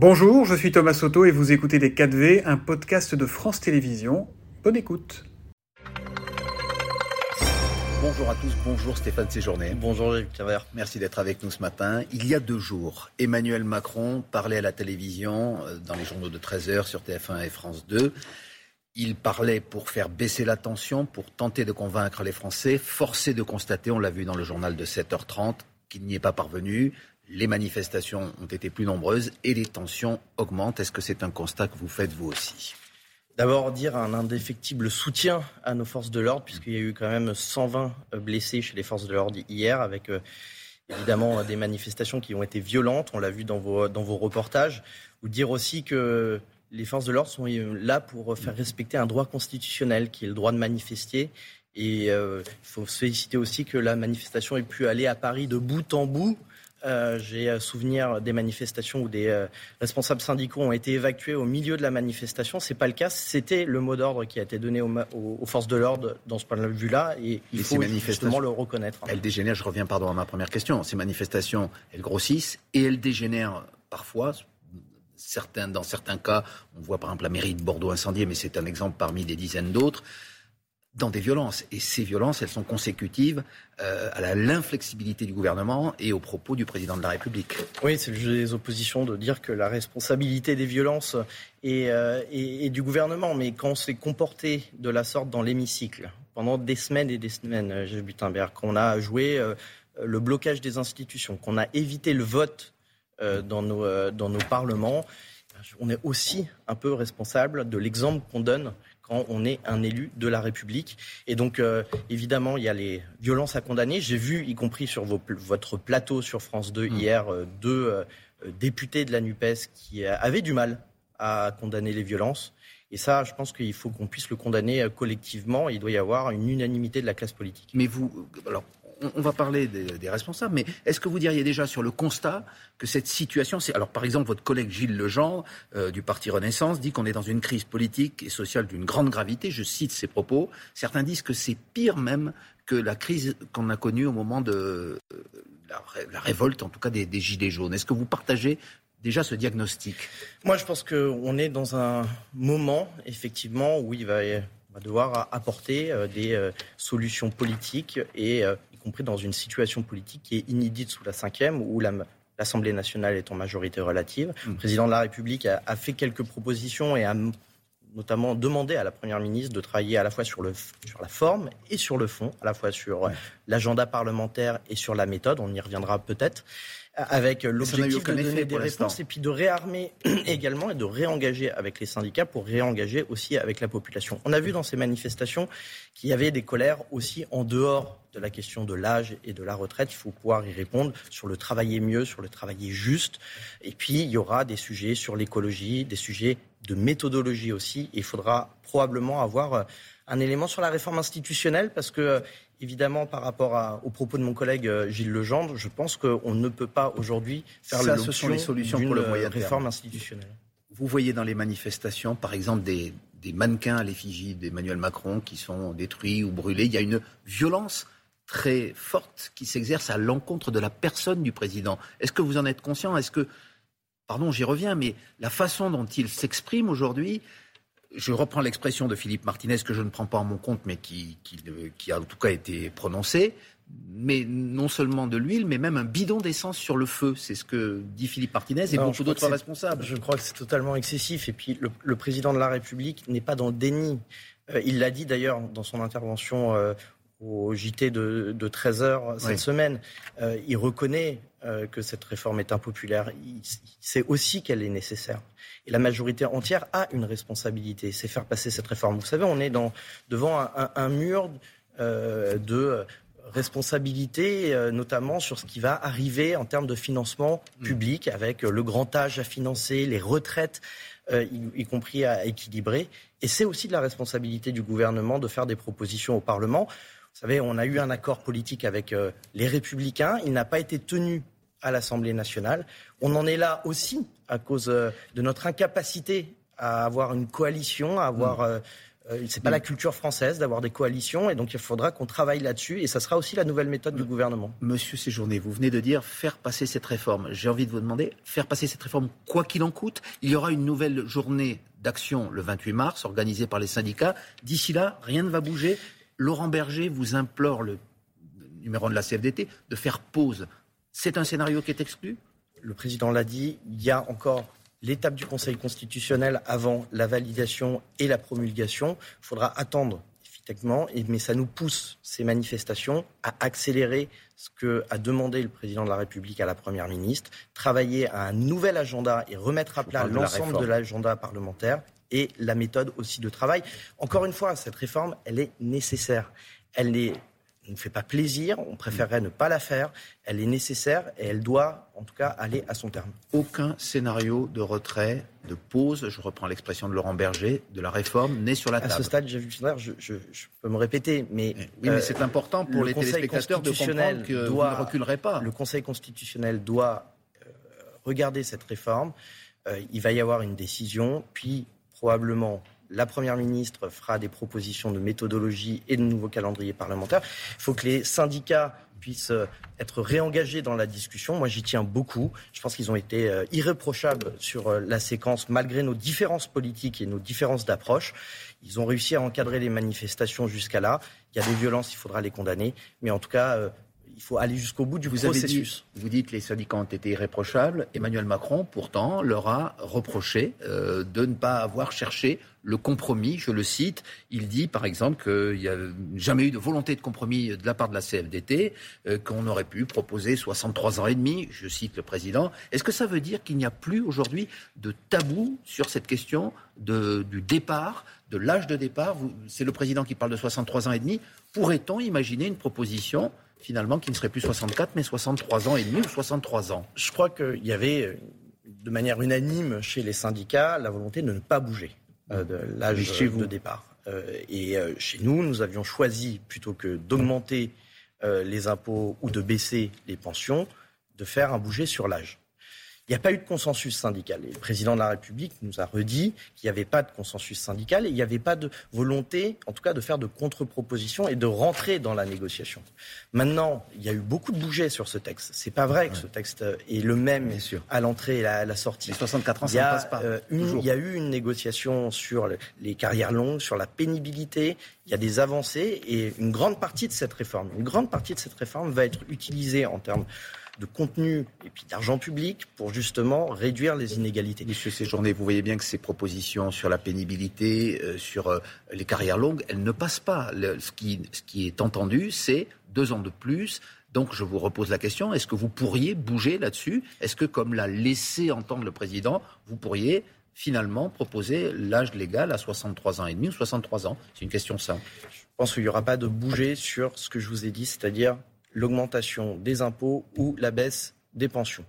Bonjour, je suis Thomas Soto et vous écoutez Les 4V, un podcast de France Télévisions. Bonne écoute. Bonjour à tous, bonjour Stéphane Séjourné. Bonjour Gilles Merci d'être avec nous ce matin. Il y a deux jours, Emmanuel Macron parlait à la télévision, euh, dans les journaux de 13h sur TF1 et France 2. Il parlait pour faire baisser la tension, pour tenter de convaincre les Français. Forcé de constater, on l'a vu dans le journal de 7h30, qu'il n'y est pas parvenu. Les manifestations ont été plus nombreuses et les tensions augmentent. Est-ce que c'est un constat que vous faites vous aussi? D'abord dire un indéfectible soutien à nos forces de l'ordre, puisqu'il y a eu quand même 120 blessés chez les forces de l'ordre hier, avec euh, évidemment des manifestations qui ont été violentes, on l'a vu dans vos, dans vos reportages. Ou dire aussi que les forces de l'ordre sont euh, là pour faire respecter un droit constitutionnel, qui est le droit de manifester. Et euh, il faut féliciter aussi que la manifestation ait pu aller à Paris de bout en bout euh, j'ai euh, souvenir des manifestations où des euh, responsables syndicaux ont été évacués au milieu de la manifestation. C'est pas le cas. C'était le mot d'ordre qui a été donné aux, forces de l'ordre dans ce point de vue-là, et il faut justement le reconnaître. Elles dégénèrent. Je reviens pardon à ma première question. Ces manifestations, elles grossissent et elles dégénèrent parfois. Certains, dans certains cas, on voit par exemple la mairie de Bordeaux incendiée, mais c'est un exemple parmi des dizaines d'autres dans des violences. Et ces violences, elles sont consécutives euh, à l'inflexibilité du gouvernement et aux propos du président de la République. Oui, c'est le jeu des oppositions de dire que la responsabilité des violences est, euh, du gouvernement. Mais quand on s'est comporté de la sorte dans l'hémicycle, pendant des semaines et des semaines, euh, Gilles Butenberg, qu'on a joué le blocage des institutions, qu'on a évité le vote dans, nos, dans nos parlements, on est aussi un peu responsable de l'exemple qu'on donne quand on est un élu de la République. Et donc, euh, évidemment, il y a les violences à condamner. J'ai vu, y compris sur votre plateau sur France 2 mmh. hier, euh, deux euh, députés de la NUPES qui avaient du mal à condamner les violences. Et ça, je pense qu'il faut qu'on puisse le condamner collectivement. Il doit y avoir une unanimité de la classe politique. Mais vous, alors, on, va parler des, responsables, mais est-ce que vous diriez déjà sur le constat que cette situation, c'est alors par exemple votre collègue Gilles Lejean euh, du parti Renaissance dit qu'on est dans une crise politique et sociale d'une grande gravité. Je cite ses propos. Certains disent que c'est pire même que la crise qu'on a connue au moment de euh, la, révolte, en tout cas des, gilets jaunes. Est-ce que vous partagez déjà ce diagnostic? Moi, je pense qu'on est dans un moment, effectivement, où il va, devoir apporter euh, des solutions politiques et compris dans une situation politique qui est inédite sous la cinquième, où l'Assemblée nationale est en majorité relative. Le mmh. président de la République a, fait quelques propositions et a notamment demandé à la Première ministre de travailler à la fois sur, le, sur la forme et sur le fond, à la fois sur l'agenda parlementaire et sur la méthode. On y reviendra peut-être avec l'objectif de donner des réponses et puis de réarmer également et de réengager avec les syndicats pour réengager aussi avec la population. On a vu dans ces manifestations qu'il y avait des colères aussi en dehors de la question de l'âge et de la retraite. Il faut pouvoir y répondre sur le travailler mieux, sur le travailler juste. Et puis, il y aura des sujets sur l'écologie, des sujets de méthodologie aussi. il faudra probablement avoir un élément sur la réforme institutionnelle parce que évidemment, par rapport aux propos de mon collègue euh, Gilles Legendre, je pense qu'on ne peut pas aujourd'hui faire Ça, ce sont les solutions pour le moyen réforme institutionnelle. Vous voyez dans les manifestations, par exemple, des, mannequins à l'effigie d'Emmanuel Macron qui sont détruits ou brûlés. Il y a une violence très forte qui s'exerce à l'encontre de la personne du président. Est-ce que vous en êtes conscient? Est-ce que, pardon, j'y reviens, mais la façon dont il s'exprime aujourd'hui, je reprends l'expression de Philippe Martinez que je ne prends pas en mon compte, mais qui, qui, a en tout cas été prononcée. Mais non seulement de l'huile, mais même un bidon d'essence sur le feu. C'est ce que dit Philippe Martinez et beaucoup d'autres responsables. Je crois que c'est totalement excessif. Et puis, le, président de la République n'est pas dans le déni. Euh, il l'a dit d'ailleurs dans son intervention euh, au JT de, de 13 heures cette semaine. Euh, il reconnaît que cette réforme est impopulaire. Il sait aussi qu'elle est nécessaire. Et la majorité entière a une responsabilité, c'est faire passer cette réforme. Vous savez, on est dans, devant un, mur euh, de responsabilité, euh, notamment sur ce qui va arriver en termes de financement mm. public, avec le grand âge à financer, les retraites, euh, y, compris à équilibrer. Et c'est aussi de la responsabilité du gouvernement de faire des propositions au Parlement. Vous savez, on a eu un accord politique avec les Républicains. Il n'a pas été tenu à l'Assemblée nationale. On en est là aussi à cause euh, de notre incapacité à avoir une coalition, à avoir mm. euh, Euh, c'est pas la culture française d'avoir des coalitions et donc il faudra qu'on travaille là-dessus et ça sera aussi la nouvelle méthode du gouvernement. Monsieur Séjourné, vous venez de dire faire passer cette réforme. J'ai envie de vous demander, faire passer cette réforme quoi qu'il en coûte. Il y aura une nouvelle journée d'action le 28 mars organisée par les syndicats. D'ici là, rien ne va bouger. Laurent Berger vous implore, le numéro de la CFDT, de faire pause. C'est un scénario qui est exclu? Le président l'a dit, il y a encore l'étape du Conseil constitutionnel avant la validation et la promulgation. Il faudra attendre, effectivement, mais ça nous pousse, ces manifestations, à accélérer ce que a demandé le président de la République à la Première ministre, travailler à un nouvel agenda et remettre à plat l'ensemble de l'agenda parlementaire et la méthode aussi de travail. Encore une fois, cette réforme, elle est nécessaire. Elle est ne fait pas plaisir, on préférerait ne pas la faire. Elle est nécessaire et elle doit, en tout cas, aller à son terme. Aucun scénario de retrait, de pause, je reprends l'expression de Laurent Berger, de la réforme n'est sur la table. À ce stade, je, je, je, peux me répéter, mais, oui, mais euh, c'est important pour les téléspectateurs de comprendre que doit, vous ne reculerez pas. Le Conseil constitutionnel doit euh, regarder cette réforme. Euh, il va y avoir une décision, puis probablement la Première ministre fera des propositions de méthodologie et de nouveaux calendriers parlementaires. Il faut que les syndicats puissent euh, être réengagés dans la discussion. Moi, j'y tiens beaucoup. Je pense qu'ils ont été euh, irréprochables sur euh, la séquence, malgré nos différences politiques et nos différences d'approche. Ils ont réussi à encadrer les manifestations jusqu'à là. Il y a des violences, il faudra les condamner. Mais en tout cas, il faut aller jusqu'au bout du processus. vous dites que les syndicats ont été irréprochables. Emmanuel Macron, pourtant, leur a reproché euh, de ne pas avoir cherché le compromis. Je le cite. Il dit, par exemple, qu'il n'y a jamais eu de volonté de compromis de la part de la CFDT, euh, qu'on aurait pu proposer 63 ans et demi. Je cite le président. Est-ce que ça veut dire qu'il n'y a plus aujourd'hui de tabou sur cette question de, du départ, de l'âge de départ? C'est le président qui parle de 63 ans et demi. Pourrait-on imaginer une proposition finalement, qui ne serait plus 64, mais 63 ans et demi ou 63 ans Je crois qu'il y avait, euh, de manière unanime chez les syndicats, la volonté de ne pas bouger euh, de l'âge de départ. Euh, et chez nous, nous avions choisi, plutôt que d'augmenter les impôts ou de baisser les pensions, de faire un bouger sur l'âge. Il n'y a pas eu de consensus syndical. Et le président de la République nous a redit qu'il n'y avait pas de consensus syndical et il n'y avait pas de volonté, en tout cas, de faire de contre-propositions et de rentrer dans la négociation. Maintenant, il y a eu beaucoup de bouger sur ce texte. C'est pas vrai que ce texte est le même à l'entrée et à la sortie. Les 64 ans, ça ne passe pas. Euh, il y a eu une négociation sur les carrières longues, sur la pénibilité. Il y a des avancées et une grande partie de cette réforme, une grande partie de cette réforme va être utilisée en termes de contenu et puis d'argent public pour justement réduire les inégalités. Monsieur Séjourné, vous voyez bien que ces propositions sur la pénibilité, euh, sur euh, les carrières longues, elles ne passent pas. ce, qui, ce qui est entendu, c'est deux ans de plus. Donc je vous repose la question, est-ce que vous pourriez bouger là-dessus? Est-ce que, comme l'a laissé entendre le président, vous pourriez finalement proposer l'âge légal à 63 ans et demi ou 63 ans? C'est une question simple. Je pense qu'il n'y aura pas de bouger sur ce que je vous ai dit, c'est-à-dire l'augmentation des impôts ou la baisse des pensions.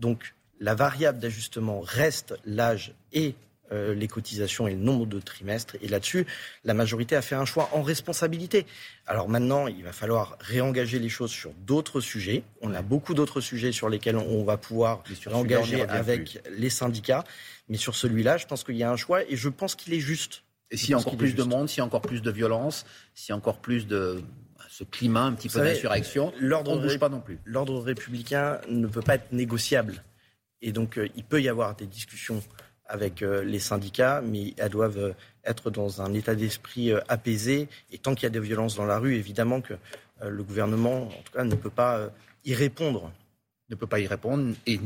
Donc la variable d'ajustement reste l'âge et euh, les cotisations et le nombre de trimestres. Et là-dessus, la majorité a fait un choix en responsabilité. Alors maintenant, il va falloir réengager les choses sur d'autres sujets. On a beaucoup d'autres sujets sur lesquels on va pouvoir réengager avec les syndicats. Mais sur celui-là, je pense qu'il y a un choix et je pense qu'il est juste. Et s'il y a encore plus de monde, s'il y a encore plus de violence, s'il y a encore plus de ce climat un petit peu d'insurrection, l'ordre ne bouge pas non plus. L'ordre républicain ne peut pas être négociable. Et donc, euh, il peut y avoir des discussions avec euh, les syndicats, mais elles doivent euh, être dans un état d'esprit apaisé. Et tant qu'il y a des violences dans la rue, évidemment que le gouvernement, en tout cas, ne peut pas y répondre. Ne peut pas y répondre et,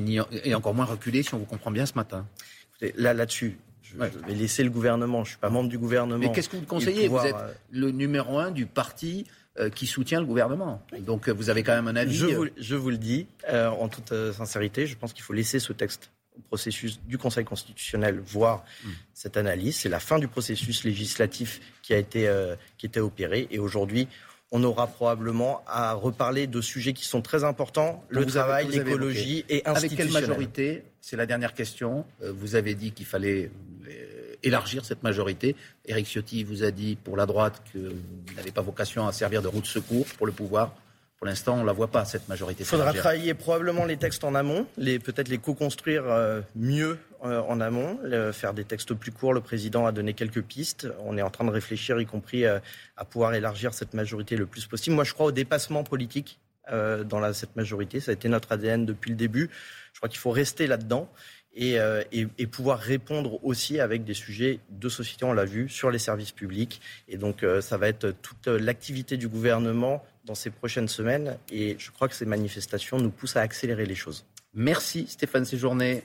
et encore moins reculer, si on vous comprend bien ce matin. Écoutez, là, là-dessus, je, vais laisser le gouvernement. Je ne suis pas membre du gouvernement. Mais qu'est-ce que vous conseillez Vous êtes le numéro un du parti euh, qui soutient le gouvernement. Donc euh, vous avez quand même un avis. Je vous, je vous le dis en toute euh, sincérité, je pense qu'il faut laisser ce texte au processus du Conseil constitutionnel voir hmm. cette analyse. C'est la fin du processus législatif qui a été qui était opéré et aujourd'hui on aura probablement à reparler de sujets qui sont très importants, le travail, l'écologie et institutionnel. Avec quelle majorité C'est la dernière question. Vous avez dit qu'il fallait élargir cette majorité. Éric Ciotti vous a dit pour la droite que vous n'avez pas vocation à servir de roue de secours pour le pouvoir. Pour l'instant, on ne la voit pas, cette majorité. Il faudra travailler probablement les textes en amont, peut-être les co-construire euh, mieux euh, en amont, faire des textes plus courts. Le président a donné quelques pistes. On est en train de réfléchir, y compris euh, à pouvoir élargir cette majorité le plus possible. Moi, je crois au dépassement politique dans cette majorité. Ça a été notre ADN depuis le début. Je crois qu'il faut rester là-dedans. Et, et, pouvoir répondre aussi avec des sujets de société, on l'a vu, sur les services publics. Et donc, ça va être toute l'activité du gouvernement dans ces prochaines semaines. Et je crois que ces manifestations nous poussent à accélérer les choses. Merci Stéphane Séjourné.